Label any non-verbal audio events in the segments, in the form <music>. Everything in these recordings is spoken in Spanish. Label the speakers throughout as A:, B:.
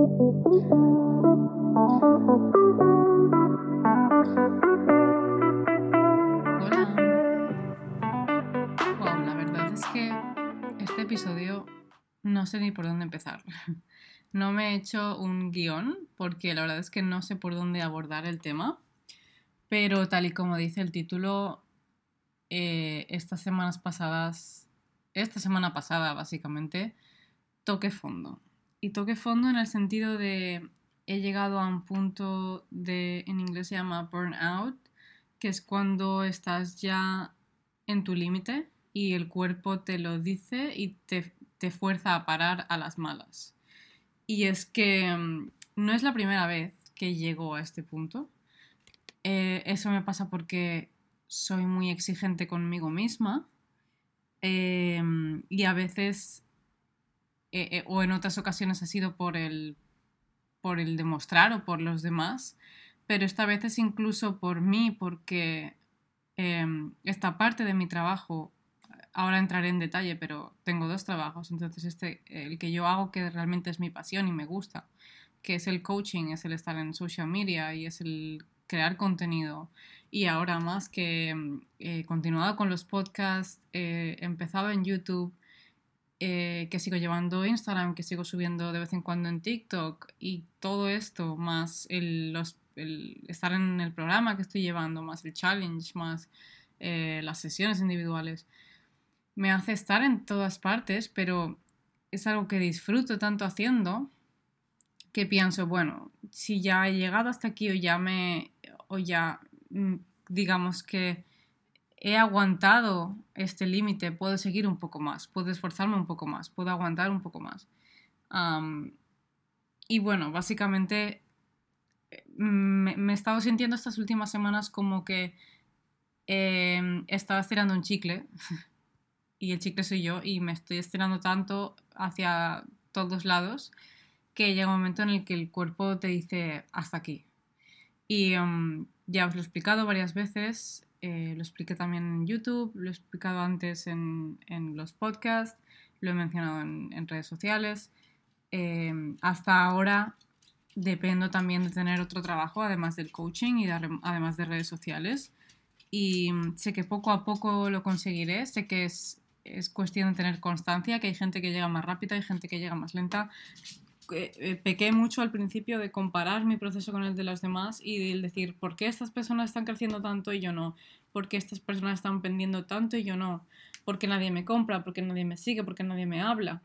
A: Wow, la verdad es que este episodio no sé ni por dónde empezar. <laughs> No me he hecho un guion porque la verdad es que no sé por dónde abordar el tema, pero tal y como dice el título, eh, estas semanas pasadas, esta semana pasada básicamente, toque fondo. Y toque fondo en el sentido de he llegado a un punto de, en inglés se llama burnout, que es cuando estás ya en tu límite y el cuerpo te lo dice y te, te fuerza a parar a las malas. Y es que mm, no es la primera vez que llego a este punto. Eh, eso me pasa porque soy muy exigente conmigo misma em, y a veces, eh, eh, o en otras ocasiones ha sido por el, por el demostrar o por los demás, pero esta vez es incluso por mí porque em, esta parte de mi trabajo ahora entraré en detalle, pero tengo dos trabajos, entonces este, el que yo hago que realmente es mi pasión y me gusta, que es el coaching, es el estar en social media y es el crear contenido. Y ahora más que mm, he continuado con los podcasts, he empezado en YouTube, eh, que sigo llevando Instagram, que sigo subiendo de vez en cuando en TikTok y todo esto, más el, los, el estar en el programa que estoy llevando, más el challenge, más eh, las sesiones individuales me hace estar en todas partes, pero es algo que disfruto tanto haciendo que pienso, bueno, si ya he llegado hasta aquí o ya me, o ya, mm, digamos que he aguantado este límite, puedo seguir un poco más, puedo esforzarme un poco más, puedo aguantar un poco más. y bueno, básicamente me, me, he estado sintiendo estas últimas semanas como que eh, estaba estirando un chicle <laughs> y el chicle soy yo y me estoy estirando tanto hacia todos lados que llega un momento en el que el cuerpo te dice hasta aquí. Y um, ya os lo he explicado varias veces, eh, lo expliqué también en YouTube, lo he explicado antes en, en los podcasts, lo he mencionado en, en redes sociales. Eh, hasta ahora dependo también de tener otro trabajo, además del coaching y además de redes sociales. Y sé que poco a poco lo conseguiré, sé que es es cuestión de tener constancia, que hay gente que llega más rápida, hay gente que llega más lenta. Eh, pequé mucho al principio de comparar mi proceso con el de los demás y el decir, ¿por qué estas personas están creciendo tanto y yo no? ¿Por qué estas personas están vendiendo tanto y yo no? ¿Por qué nadie me compra? ¿Por qué nadie me sigue? ¿Por qué nadie me habla?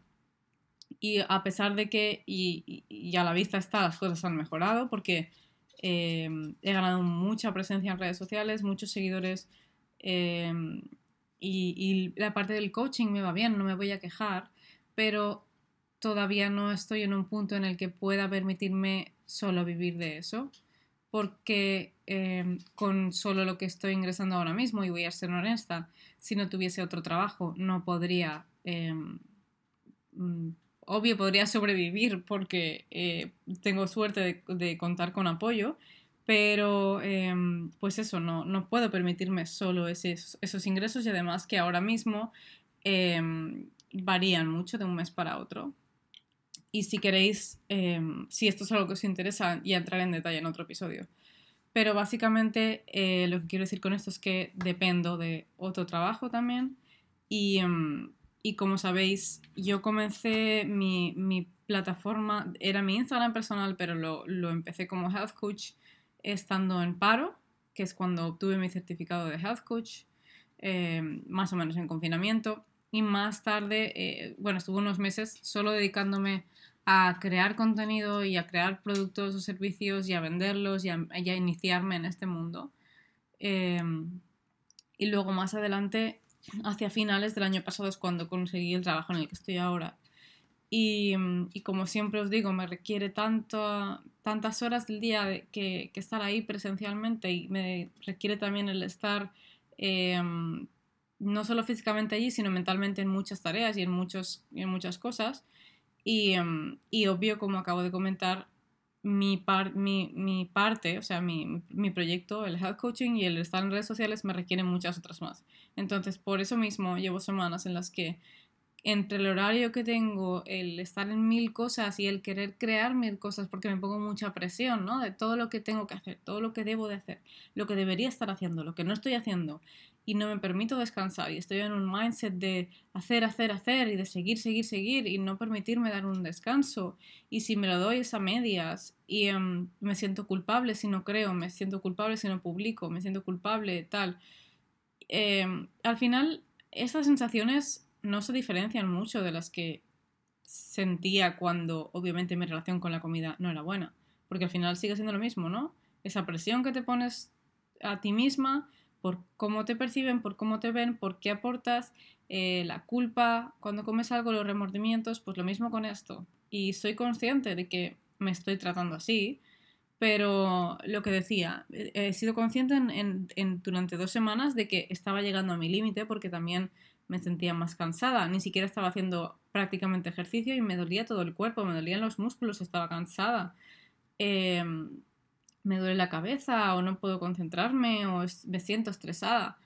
A: Y a pesar de que, y, y a la vista está, las cosas han mejorado porque eh, he ganado mucha presencia en redes sociales, muchos seguidores. Eh, y, la parte del coaching me va bien, no me voy a quejar, pero todavía no estoy en un punto en el que pueda permitirme solo vivir de eso, porque em, con solo lo que estoy ingresando ahora mismo, y voy a ser honesta, si no tuviese otro trabajo no podría, em, mm, obvio podría sobrevivir porque eh, tengo suerte de contar con apoyo, pero, em, pues eso, no, no, puedo permitirme solo esos, esos, ingresos y además que ahora mismo varían mucho de un mes para otro. Y si queréis, em, si esto es algo que os interesa, ya entraré en detalle en otro episodio. Pero básicamente eh, lo que quiero decir con esto es que dependo de otro trabajo también. Y, y como sabéis, yo comencé mi, mi, plataforma, era mi Instagram personal, pero lo, lo empecé como health coach estando en paro, que es cuando obtuve mi certificado de health coach, eh, más o menos en confinamiento. Y más tarde, eh, bueno, estuve unos meses solo dedicándome a crear contenido y a crear productos o servicios y a venderlos y a, iniciarme en este mundo. Eh, y luego más adelante, hacia finales del año pasado es cuando conseguí el trabajo en el que estoy ahora. Y, y como siempre os digo, me requiere tanto, tantas horas del día que, que, estar ahí presencialmente y me requiere también el estar eh, no solo físicamente allí, sino mentalmente en muchas tareas y en, muchos, en muchas cosas. Y, y, obvio, como acabo de comentar, mi, par, mi, mi parte, o sea, mi, mi, proyecto, el health coaching y el estar en redes sociales me requieren muchas otras más. Entonces, por eso mismo llevo semanas en las que entre el horario que tengo, el estar en mil cosas y el querer crear mil cosas, porque me pongo mucha presión, ¿no? De todo lo que tengo que hacer, todo lo que debo de hacer, lo que debería estar haciendo, lo que no estoy haciendo, y no me permito descansar y estoy en un mindset de hacer, hacer, hacer y de seguir, seguir, seguir y no permitirme dar un descanso. Y si me lo doy es a medias y em, me siento culpable si no creo, me siento culpable si no publico, me siento culpable, tal. Em, al final, estas sensaciones no se diferencian mucho de las que sentía cuando obviamente mi relación con la comida no era buena. Porque al final sigue siendo lo mismo, ¿no? Esa presión que te pones a ti misma por cómo te perciben, por cómo te ven, por qué aportas, eh, la culpa, cuando comes algo, los remordimientos, pues lo mismo con esto. Y soy consciente de que me estoy tratando así, pero lo que decía, he sido consciente en, durante dos semanas de que estaba llegando a mi límite porque también me sentía más cansada, ni siquiera estaba haciendo prácticamente ejercicio y me dolía todo el cuerpo, me dolían los músculos, estaba cansada. Em, me duele la cabeza o no puedo concentrarme o me siento estresada.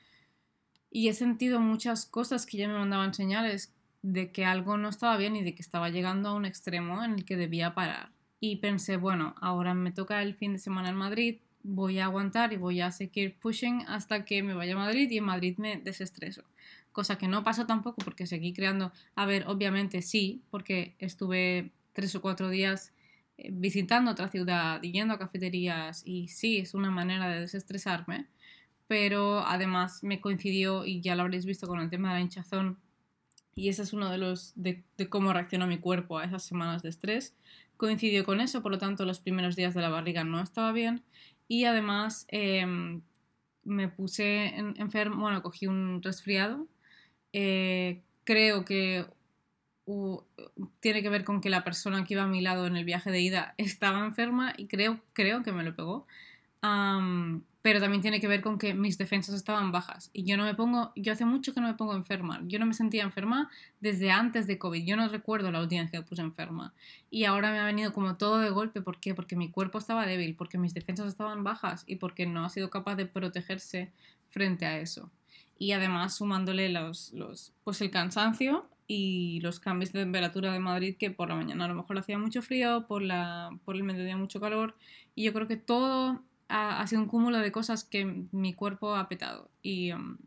A: Y he sentido muchas cosas que ya me mandaban señales de que algo no estaba bien y de que estaba llegando a un extremo en el que debía parar. Y pensé, bueno, ahora me toca el fin de semana en Madrid, voy a aguantar y voy a seguir pushing hasta que me vaya a Madrid y en Madrid me desestreso. Cosa que no pasó tampoco porque seguí creando, a ver, obviamente sí, porque estuve tres o cuatro días visitando otra ciudad, yendo a cafeterías y sí, es una manera de desestresarme, pero además me coincidió y ya lo habréis visto con el tema de la hinchazón y ese es uno de los de, cómo reaccionó mi cuerpo a esas semanas de estrés. Coincidió con eso, por lo tanto los primeros días de la barriga no estaba bien y además em, me puse enfermo, bueno, cogí un resfriado. Eh, creo que tiene que ver con que la persona que iba a mi lado en el viaje de ida estaba enferma y creo, creo que me lo pegó. pero también tiene que ver con que mis defensas estaban bajas y yo no me pongo, yo hace mucho que no me pongo enferma. Yo no me sentía enferma desde antes de COVID. Yo no recuerdo la última vez que puse enferma. Y ahora me ha venido como todo de golpe. ¿Por qué? Porque mi cuerpo estaba débil, porque mis defensas estaban bajas y porque no ha sido capaz de protegerse frente a eso. Y además sumándole los, los pues el cansancio y los cambios de temperatura de Madrid que por la mañana a lo mejor hacía mucho frío, por, la, por el mediodía mucho calor y yo creo que todo ha, sido un cúmulo de cosas que mi cuerpo ha petado. Y um,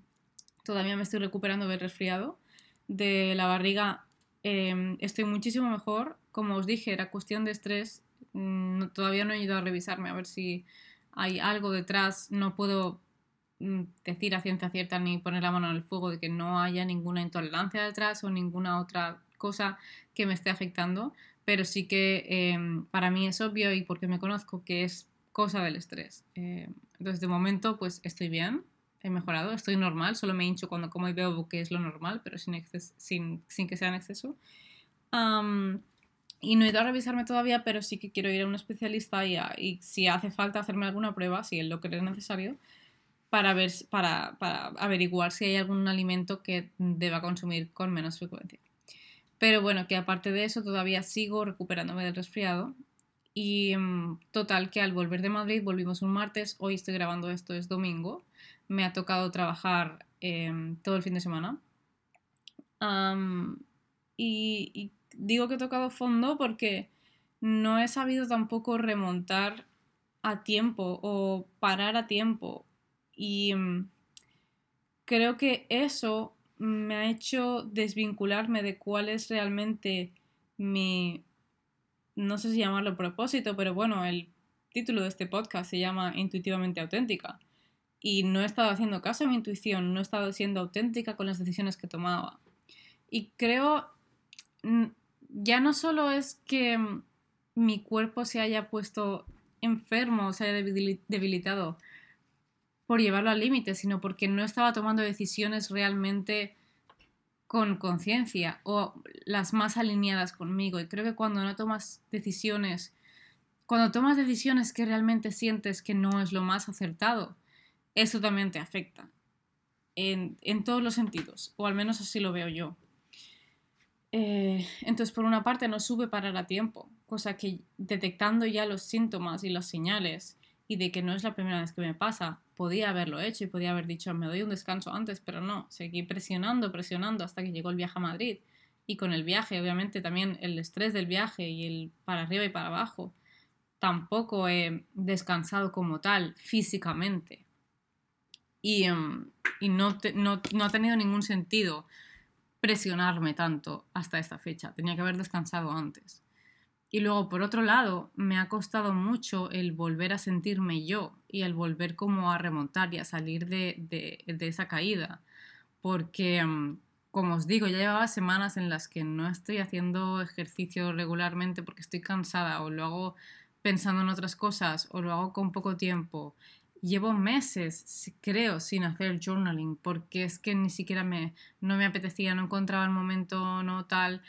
A: todavía me estoy recuperando del resfriado, de la barriga em, estoy muchísimo mejor, como os dije era cuestión de estrés, mm, todavía no he ido a revisarme a ver si hay algo detrás, no puedo decir a ciencia cierta ni poner la mano en el fuego de que no haya ninguna intolerancia detrás o ninguna otra cosa que me esté afectando, pero sí que em, para mí es obvio y porque me conozco que es cosa del estrés. Eh, entonces, de momento, pues estoy bien, he mejorado, estoy normal, solo me hincho cuando como y veo que es lo normal, pero sin, sin, sin que sea en exceso. y no he ido a revisarme todavía, pero sí que quiero ir a un especialista y, y si hace falta hacerme alguna prueba, si él lo cree necesario, para, ver, para, averiguar si hay algún alimento que deba consumir con menos frecuencia. Pero bueno, que aparte de eso todavía sigo recuperándome del resfriado. Y mm, total, que al volver de Madrid volvimos un martes, hoy estoy grabando esto, es domingo. Me ha tocado trabajar em, todo el fin de semana. y, y digo que he tocado fondo porque no he sabido tampoco remontar a tiempo o parar a tiempo y mm, creo que eso me ha hecho desvincularme de cuál es realmente mi, no sé si llamarlo propósito, pero bueno, el título de este podcast se llama Intuitivamente auténtica. Y no he estado haciendo caso a mi intuición, no he estado siendo auténtica con las decisiones que tomaba. Y creo, mm, ya no solo es que mm, mi cuerpo se haya puesto enfermo, se haya debilitado, por llevarlo al límite, sino porque no estaba tomando decisiones realmente con conciencia o las más alineadas conmigo. Y creo que cuando no tomas decisiones, cuando tomas decisiones que realmente sientes que no es lo más acertado, eso también te afecta. En, todos los sentidos, o al menos así lo veo yo. Eh, entonces, por una parte, no sube parar a tiempo, cosa que detectando ya los síntomas y las señales y de que no es la primera vez que me pasa, podía haberlo hecho y podía haber dicho me doy un descanso antes, pero no, seguí presionando, presionando hasta que llegó el viaje a Madrid y con el viaje, obviamente también el estrés del viaje y el para arriba y para abajo, tampoco he descansado como tal físicamente. Y, em, no, no ha tenido ningún sentido presionarme tanto hasta esta fecha. Tenía que haber descansado antes. Y luego, por otro lado, me ha costado mucho el volver a sentirme yo y el volver como a remontar y a salir de, esa caída. Porque, mm, como os digo, ya llevaba semanas en las que no estoy haciendo ejercicio regularmente porque estoy cansada o lo hago pensando en otras cosas o lo hago con poco tiempo llevo meses, creo, sin hacer journaling, porque es que ni siquiera me, no me apetecía, no encontraba el momento, no tal,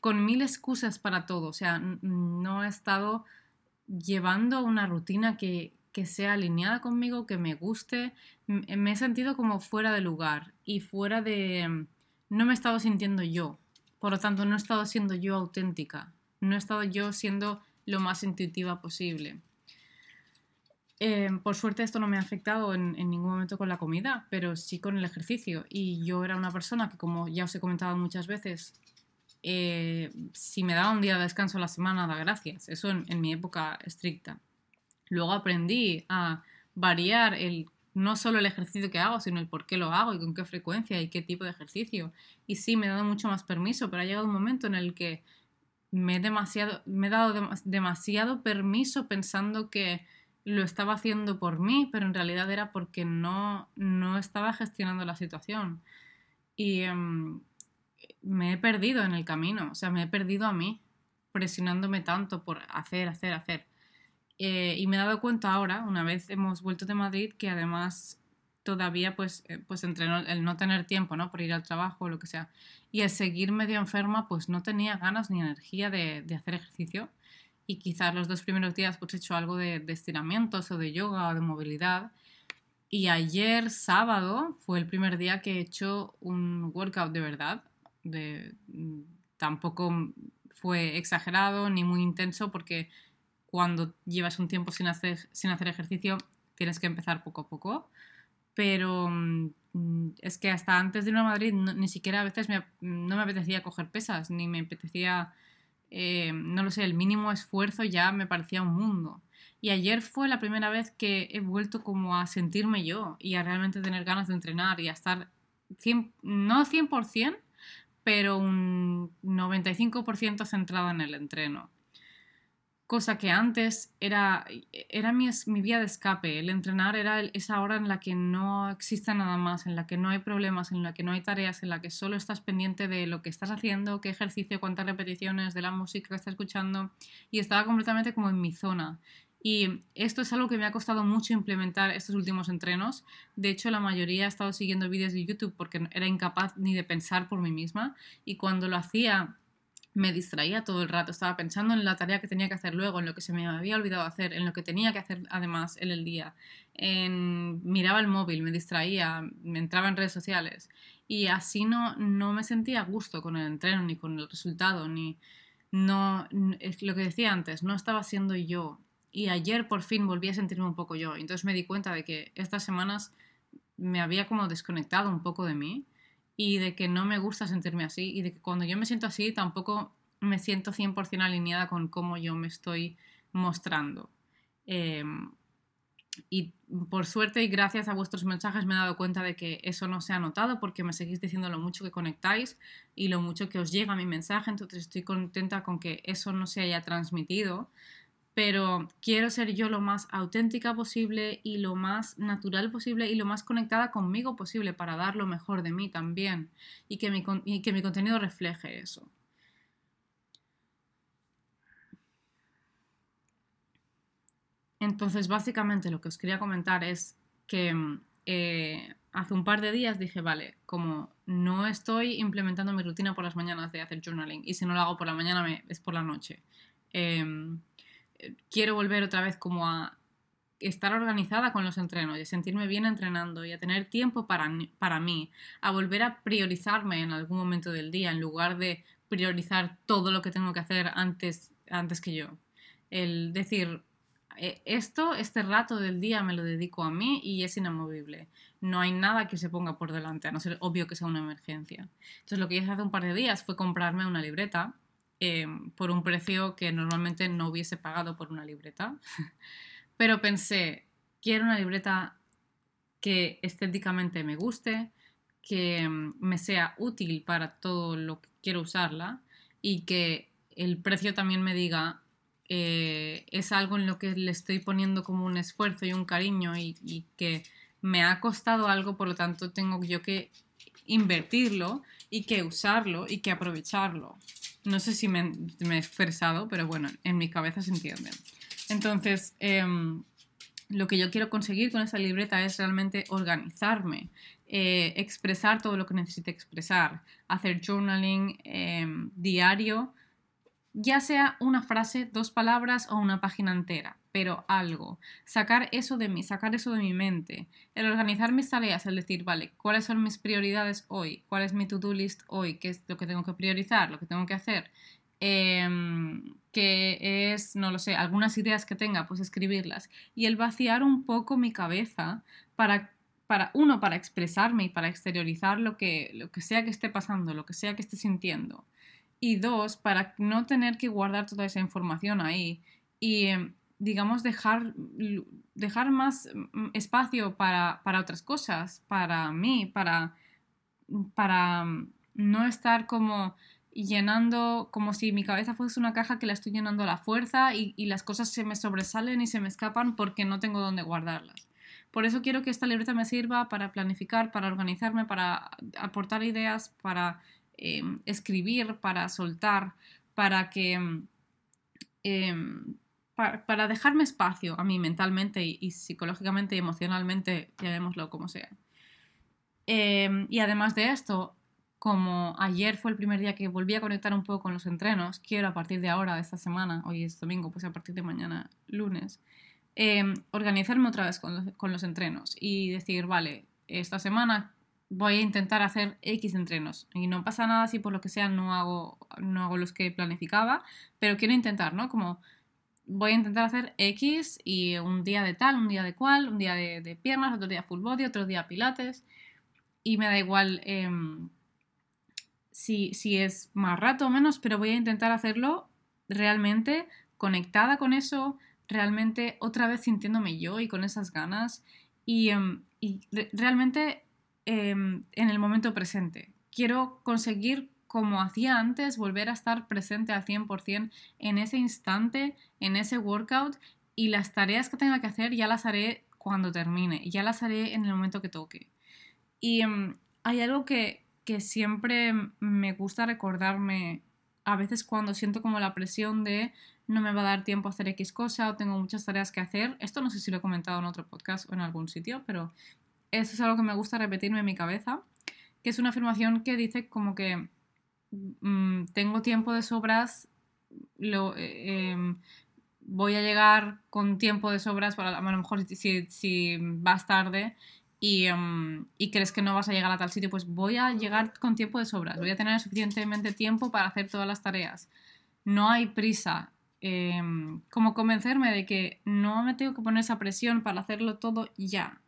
A: con mil excusas para todo, o sea, no he estado llevando una rutina que, que sea alineada conmigo, que me guste, me he sentido como fuera de lugar y fuera de... no me he estado sintiendo yo, por lo tanto no he estado siendo yo auténtica, no he estado yo siendo lo más intuitiva posible. Eh, por suerte esto no me ha afectado en, ningún momento con la comida, pero sí con el ejercicio. Y yo era una persona que, como ya os he comentado muchas veces, eh, si me daba un día de descanso a la semana, da gracias. Eso en, mi época estricta. Luego aprendí a variar el, no solo el ejercicio que hago, sino el por qué lo hago y con qué frecuencia y qué tipo de ejercicio. Y sí, me he dado mucho más permiso, pero ha llegado un momento en el que me he, demasiado, me he dado demasiado permiso pensando que lo estaba haciendo por mí, pero en realidad era porque no, no estaba gestionando la situación. Y em, me he perdido en el camino, o sea, me he perdido a mí, presionándome tanto por hacer, hacer, hacer. Eh, y me he dado cuenta ahora, una vez hemos vuelto de Madrid, que además todavía pues, eh, pues entre el no tener tiempo, ¿no? Por ir al trabajo o lo que sea, y el seguir medio enferma, pues no tenía ganas ni energía de, de hacer ejercicio y quizás los dos primeros días pues he hecho algo de, estiramientos o de yoga o de movilidad. Y ayer sábado fue el primer día que he hecho un workout de verdad. De, mm, tampoco fue exagerado ni muy intenso porque cuando llevas un tiempo sin hacer, sin hacer ejercicio tienes que empezar poco a poco. Pero mm, es que hasta antes de ir a Madrid ni siquiera a veces no me apetecía coger pesas, ni me apetecía eh, no lo sé, el mínimo esfuerzo ya me parecía un mundo. Y ayer fue la primera vez que he vuelto como a sentirme yo y a realmente tener ganas de entrenar y a estar, no 100%, pero un 95% centrado en el entreno cosa que antes era, era mi, mi, vía de escape. El entrenar era esa hora en la que no existe nada más, en la que no hay problemas, en la que no hay tareas, en la que solo estás pendiente de lo que estás haciendo, qué ejercicio, cuántas repeticiones, de la música que estás escuchando, y estaba completamente como en mi zona. Y esto es algo que me ha costado mucho implementar estos últimos entrenos. De hecho, la mayoría ha estado siguiendo vídeos de YouTube porque era incapaz ni de pensar por mí misma. Y cuando lo hacía me distraía todo el rato, estaba pensando en la tarea que tenía que hacer luego, en lo que se me había olvidado hacer, en lo que tenía que hacer además en el día, en... miraba el móvil, me distraía, me entraba en redes sociales y así no, no me sentía a gusto con el entreno, ni con el resultado, ni... No, lo que decía antes, no estaba siendo yo. Y ayer por fin volví a sentirme un poco yo. Entonces me di cuenta de que estas semanas me había como desconectado un poco de mí y de que no me gusta sentirme así y de que cuando yo me siento así tampoco me siento 100% alineada con cómo yo me estoy mostrando. Em, y por suerte y gracias a vuestros mensajes me he dado cuenta de que eso no se ha notado porque me seguís diciendo lo mucho que conectáis y lo mucho que os llega mi mensaje, entonces estoy contenta con que eso no se haya transmitido pero quiero ser yo lo más auténtica posible y lo más natural posible y lo más conectada conmigo posible para dar lo mejor de mí también y que mi, que mi contenido refleje eso. Entonces, básicamente lo que os quería comentar es que eh, hace un par de días dije, vale, como no estoy implementando mi rutina por las mañanas de hacer journaling y si no lo hago por la mañana es por la noche. Em, quiero volver otra vez como a estar organizada con los entrenos y a sentirme bien entrenando y a tener tiempo para, para mí, a volver a priorizarme en algún momento del día en lugar de priorizar todo lo que tengo que hacer antes, antes que yo. El decir, eh, esto, este rato del día me lo dedico a mí y es inamovible. No hay nada que se ponga por delante, a no ser obvio que sea una emergencia. Entonces lo que hice hace un par de días fue comprarme una libreta em, por un precio que normalmente no hubiese pagado por una libreta. <laughs> Pero pensé, quiero una libreta que estéticamente me guste, que em, me sea útil para todo lo que quiero usarla y que el precio también me diga eh, es algo en lo que le estoy poniendo como un esfuerzo y un cariño y, que me ha costado algo, por lo tanto tengo yo que invertirlo y que usarlo y que aprovecharlo. No sé si me, he expresado, pero bueno, en mi cabeza se entiende. Entonces, em, lo que yo quiero conseguir con esta libreta es realmente organizarme, eh, expresar todo lo que necesite expresar, hacer journaling em, diario ya sea una frase, dos palabras o una página entera, pero algo. Sacar eso de mí, sacar eso de mi mente. El organizar mis tareas, el decir, vale, ¿cuáles son mis prioridades hoy? ¿Cuál es mi to-do list hoy? ¿Qué es lo que tengo que priorizar? ¿Lo que tengo que hacer? Em, que es, no lo sé, algunas ideas que tenga, pues escribirlas. Y el vaciar un poco mi cabeza para para uno, para expresarme y para exteriorizar lo que, lo que sea que esté pasando, lo que sea que esté sintiendo y dos, para no tener que guardar toda esa información ahí y, em, digamos, dejar, dejar más mm, espacio para, otras cosas, para mí, para, para mm, no estar como llenando, como si mi cabeza fuese una caja que la estoy llenando a la fuerza y, y las cosas se me sobresalen y se me escapan porque no tengo dónde guardarlas. Por eso quiero que esta libreta me sirva para planificar, para organizarme, para aportar ideas, para Em, escribir, para soltar, para que... Em, em, para, dejarme espacio a mí mentalmente y, psicológicamente y emocionalmente, llamémoslo como sea. y además de esto, como ayer fue el primer día que volví a conectar un poco con los entrenos, quiero a partir de ahora, de esta semana, hoy es domingo, pues a partir de mañana, lunes, organizarme otra vez con con los entrenos y decir, vale, esta semana voy a intentar hacer X entrenos. Y no pasa nada si por lo que sea no hago, no hago los que planificaba, pero quiero intentar, ¿no? Como voy a intentar hacer X y un día de tal, un día de cual, un día de, piernas, otro día full body, otro día pilates. Y me da igual em, si, si es más rato o menos, pero voy a intentar hacerlo realmente conectada con eso, realmente otra vez sintiéndome yo y con esas ganas. Y, em, y realmente Em, en el momento presente. Quiero conseguir, como hacía antes, volver a estar presente al 100% en ese instante, en ese workout y las tareas que tenga que hacer ya las haré cuando termine, ya las haré en el momento que toque. Y em, hay algo que, que siempre me gusta recordarme a veces cuando siento como la presión de no me va a dar tiempo a hacer X cosa o tengo muchas tareas que hacer. Esto no sé si lo he comentado en otro podcast o en algún sitio, pero eso es algo que me gusta repetirme en mi cabeza, que es una afirmación que dice como que mm, tengo tiempo de sobras, lo, eh, em, voy a llegar con tiempo de sobras, para, a lo mejor si, vas tarde y, em, y, crees que no vas a llegar a tal sitio, pues voy a llegar con tiempo de sobras, voy a tener suficientemente tiempo para hacer todas las tareas. No hay prisa. Em, como convencerme de que no me tengo que poner esa presión para hacerlo todo ya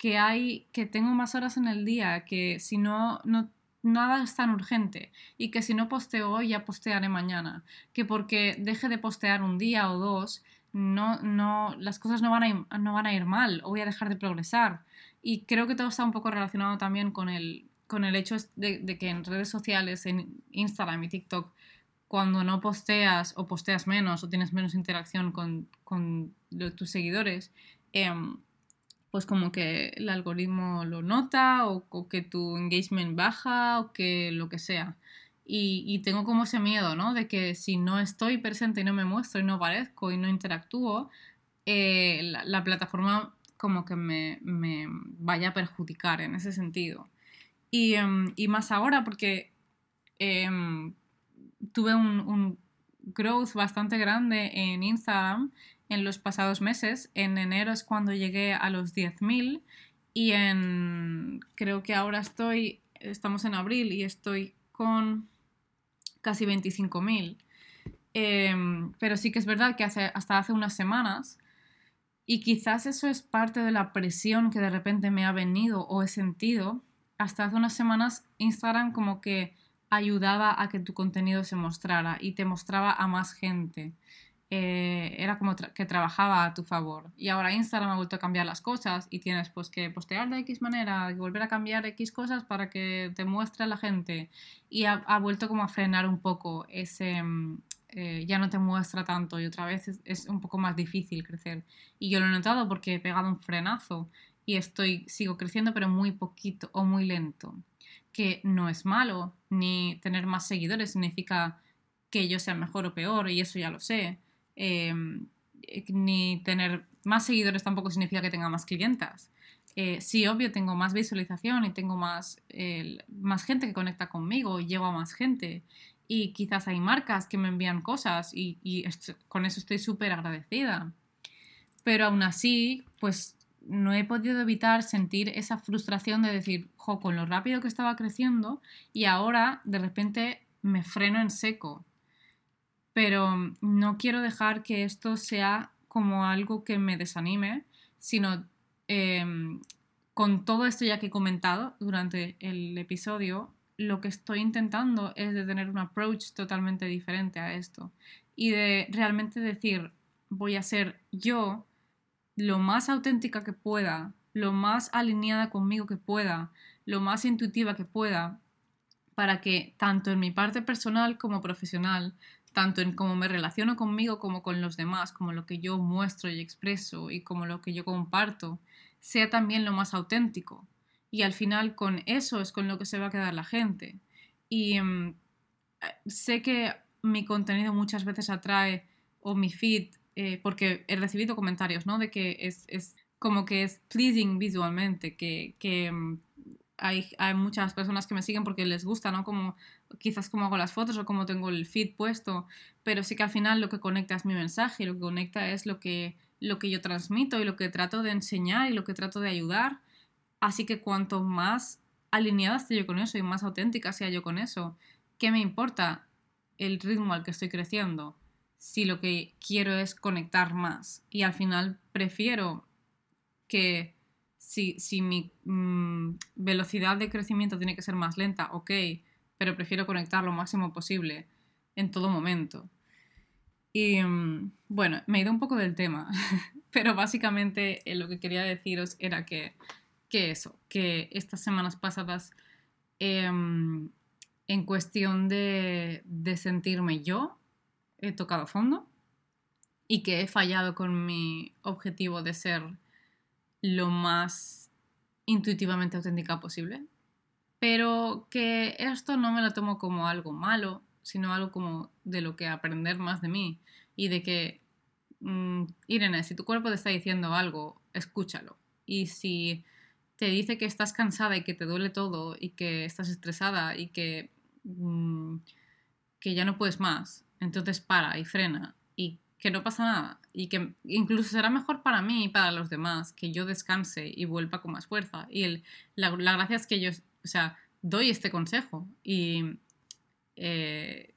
A: que hay, que tengo más horas en el día, que si no, no nada es tan urgente y que si no posteo hoy ya postearé mañana, que porque deje de postear un día o dos, no, no, las cosas no van, a ir, no van a ir mal o voy a dejar de progresar. Y creo que todo está un poco relacionado también con el, con el hecho de, que en redes sociales, en Instagram y TikTok, cuando no posteas o posteas menos o tienes menos interacción con, con tus seguidores, em, pues como que el algoritmo lo nota o, que tu engagement baja o que lo que sea. Y, tengo como ese miedo, ¿no? De que si no estoy presente y no me muestro y no aparezco y no interactúo, eh, la, plataforma como que me, vaya a perjudicar en ese sentido. Y, em, más ahora porque em, tuve un growth bastante grande en Instagram en los pasados meses. En enero es cuando llegué a los 10.000 y en creo que ahora estoy, estamos en abril y estoy con casi 25.000. Em, pero sí que es verdad que hace, hasta hace unas semanas Y quizás eso es parte de la presión que de repente me ha venido o he sentido. Hasta hace unas semanas Instagram como que ayudaba a que tu contenido se mostrara y te mostraba a más gente. Eh, era como que trabajaba a tu favor. Y ahora Instagram ha vuelto a cambiar las cosas y tienes pues que postear de X manera volver a cambiar X cosas para que te muestre a la gente. Y ha, vuelto como a frenar un poco ese... Mm, eh, ya no te muestra tanto y otra vez es, es, un poco más difícil crecer. Y yo lo he notado porque he pegado un frenazo y estoy, sigo creciendo pero muy poquito o muy lento. Que no es malo, ni tener más seguidores significa que yo sea mejor o peor y eso ya lo sé eh, ni tener más seguidores tampoco significa que tenga más clientas. Eh, sí, obvio, tengo más visualización y tengo más, más gente que conecta conmigo y llevo a más gente. Y quizás hay marcas que me envían cosas y, con eso estoy súper agradecida. Pero aún así, pues no he podido evitar sentir esa frustración de decir, jo, con lo rápido que estaba creciendo y ahora de repente me freno en seco pero no quiero dejar que esto sea como algo que me desanime, sino em, con todo esto ya que he comentado durante el episodio, lo que estoy intentando es de tener un approach totalmente diferente a esto y de realmente decir, voy a ser yo lo más auténtica que pueda, lo más alineada conmigo que pueda, lo más intuitiva que pueda, para que tanto en mi parte personal como profesional tanto en cómo me relaciono conmigo como con los demás, como lo que yo muestro y expreso y como lo que yo comparto, sea también lo más auténtico. Y al final con eso es con lo que se va a quedar la gente. Y mm, sé que mi contenido muchas veces atrae, o mi feed, eh, porque he recibido comentarios, ¿no? De que es, como que es pleasing visualmente, que, que mm, hay, hay, muchas personas que me siguen porque les gusta, ¿no? Como quizás como hago las fotos o como tengo el feed puesto, pero sí que al final lo que conecta es mi mensaje, lo que conecta es lo que, lo que yo transmito y lo que trato de enseñar y lo que trato de ayudar. Así que cuanto más alineada esté yo con eso y más auténtica sea yo con eso, ¿qué me importa el ritmo al que estoy creciendo? Si lo que quiero es conectar más y al final prefiero que si, si mi mm, velocidad de crecimiento tiene que ser más lenta, ok, pero prefiero conectar lo máximo posible en todo momento. Y mm, bueno, me he ido un poco del tema, <laughs> pero básicamente eh, lo que quería deciros era que, que eso, que estas semanas pasadas, em, en cuestión de, de sentirme yo, he tocado fondo y que he fallado con mi objetivo de ser lo más intuitivamente auténtica posible pero que esto no me lo tomo como algo malo, sino algo como de lo que aprender más de mí y de que, mm, Irene, si tu cuerpo te está diciendo algo, escúchalo. Y si te dice que estás cansada y que te duele todo y que estás estresada y que, mm, que ya no puedes más, entonces para y frena y que no pasa nada y que incluso será mejor para mí y para los demás que yo descanse y vuelva con más fuerza. Y la, la gracia es que yo o sea, doy este consejo y, eh,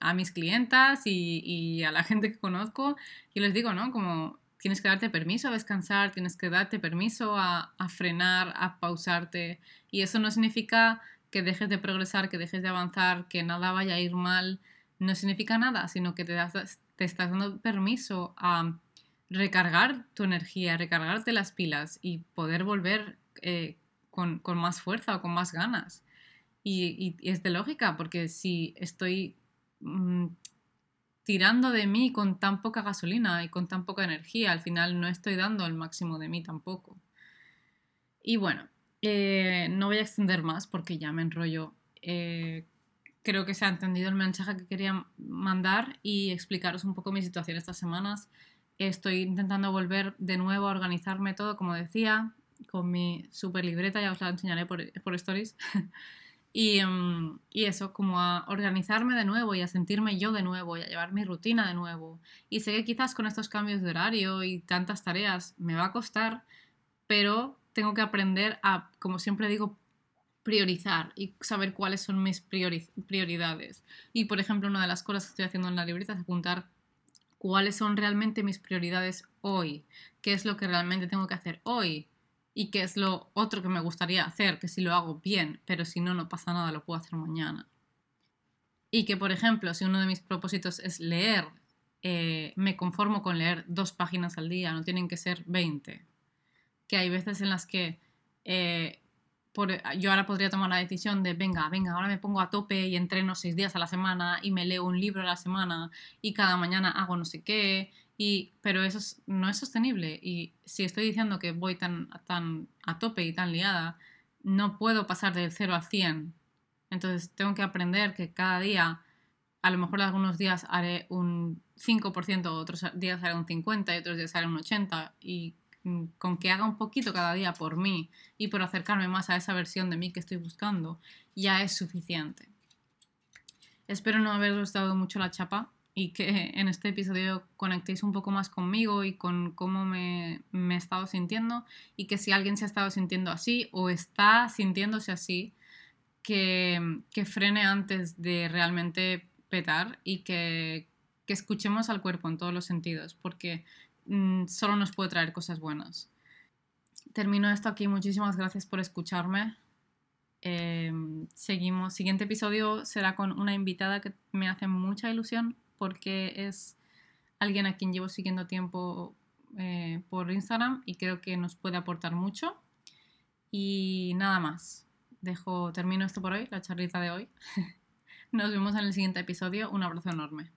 A: a mis clientas y, a la gente que conozco, yo les digo, ¿no? Como tienes que darte permiso a descansar, tienes que darte permiso a, frenar, a pausarte. Y eso no significa que dejes de progresar, que dejes de avanzar, que nada vaya a ir mal. No significa nada, sino que te, das, te estás dando permiso a recargar tu energía, recargarte las pilas y poder volver eh, con, más fuerza o con más ganas. Y, es de lógica, porque si estoy mm, tirando de mí con tan poca gasolina y con tan poca energía, al final no estoy dando el máximo de mí tampoco. Y bueno, eh, no voy a extender más porque ya me enrollo. Eh, creo que se ha entendido el mensaje que quería mandar y explicaros un poco mi situación estas semanas. Estoy intentando volver de nuevo a organizarme todo, como decía, con mi super libreta, ya os la enseñaré por, por stories. <laughs> y, mm, y, eso, como a organizarme de nuevo y a sentirme yo de nuevo y a llevar mi rutina de nuevo. Y sé que quizás con estos cambios de horario y tantas tareas me va a costar, pero tengo que aprender a, como siempre digo, priorizar y saber cuáles son mis prioridades. Y por ejemplo, una de las cosas que estoy haciendo en la libreta es apuntar cuáles son realmente mis prioridades hoy, qué es lo que realmente tengo que hacer hoy y qué es lo otro que me gustaría hacer, que si lo hago bien, pero si no, no pasa nada, lo puedo hacer mañana. Y que, por ejemplo, si uno de mis propósitos es leer, eh, me conformo con leer dos páginas al día, no tienen que ser 20. Que hay veces en las que eh, yo ahora podría tomar la decisión de, venga, venga, ahora me pongo a tope y entreno seis días a la semana y me leo un libro a la semana y cada mañana hago no sé qué, y, pero eso no es sostenible. Y si estoy diciendo que voy tan, tan a tope y tan liada, no puedo pasar del 0 al 100. Entonces tengo que aprender que cada día, a lo mejor algunos días haré un 5%, otros días haré un 50% y otros días haré un 80%. Y con que haga un poquito cada día por mí y por acercarme más a esa versión de mí que estoy buscando, ya es suficiente. Espero no haberos dado mucho la chapa y que en este episodio conectéis un poco más conmigo y con cómo me, me he estado sintiendo y que si alguien se ha estado sintiendo así o está sintiéndose así, que, que frene antes de realmente petar y que, que escuchemos al cuerpo en todos los sentidos, porque Mm, solo nos puede traer cosas buenas. Termino esto aquí. Muchísimas gracias por escucharme. Em, seguimos. Siguiente episodio será con una invitada que me hace mucha ilusión porque es alguien a quien llevo siguiendo tiempo eh, por Instagram y creo que nos puede aportar mucho. Y nada más. Dejo, termino esto por hoy, la charlita de hoy. <laughs> Nos vemos en el siguiente episodio. Un abrazo enorme.